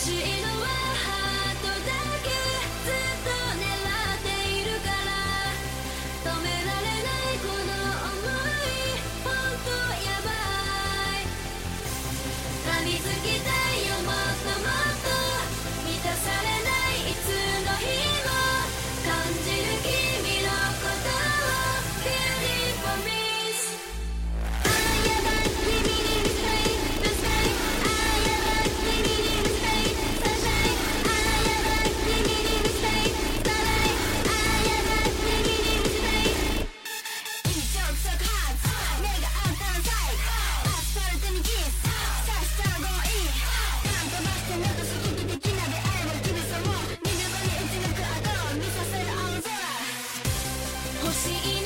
しのはハートだけずっと狙っているから止められないこの想い。本当やばい。き CEO.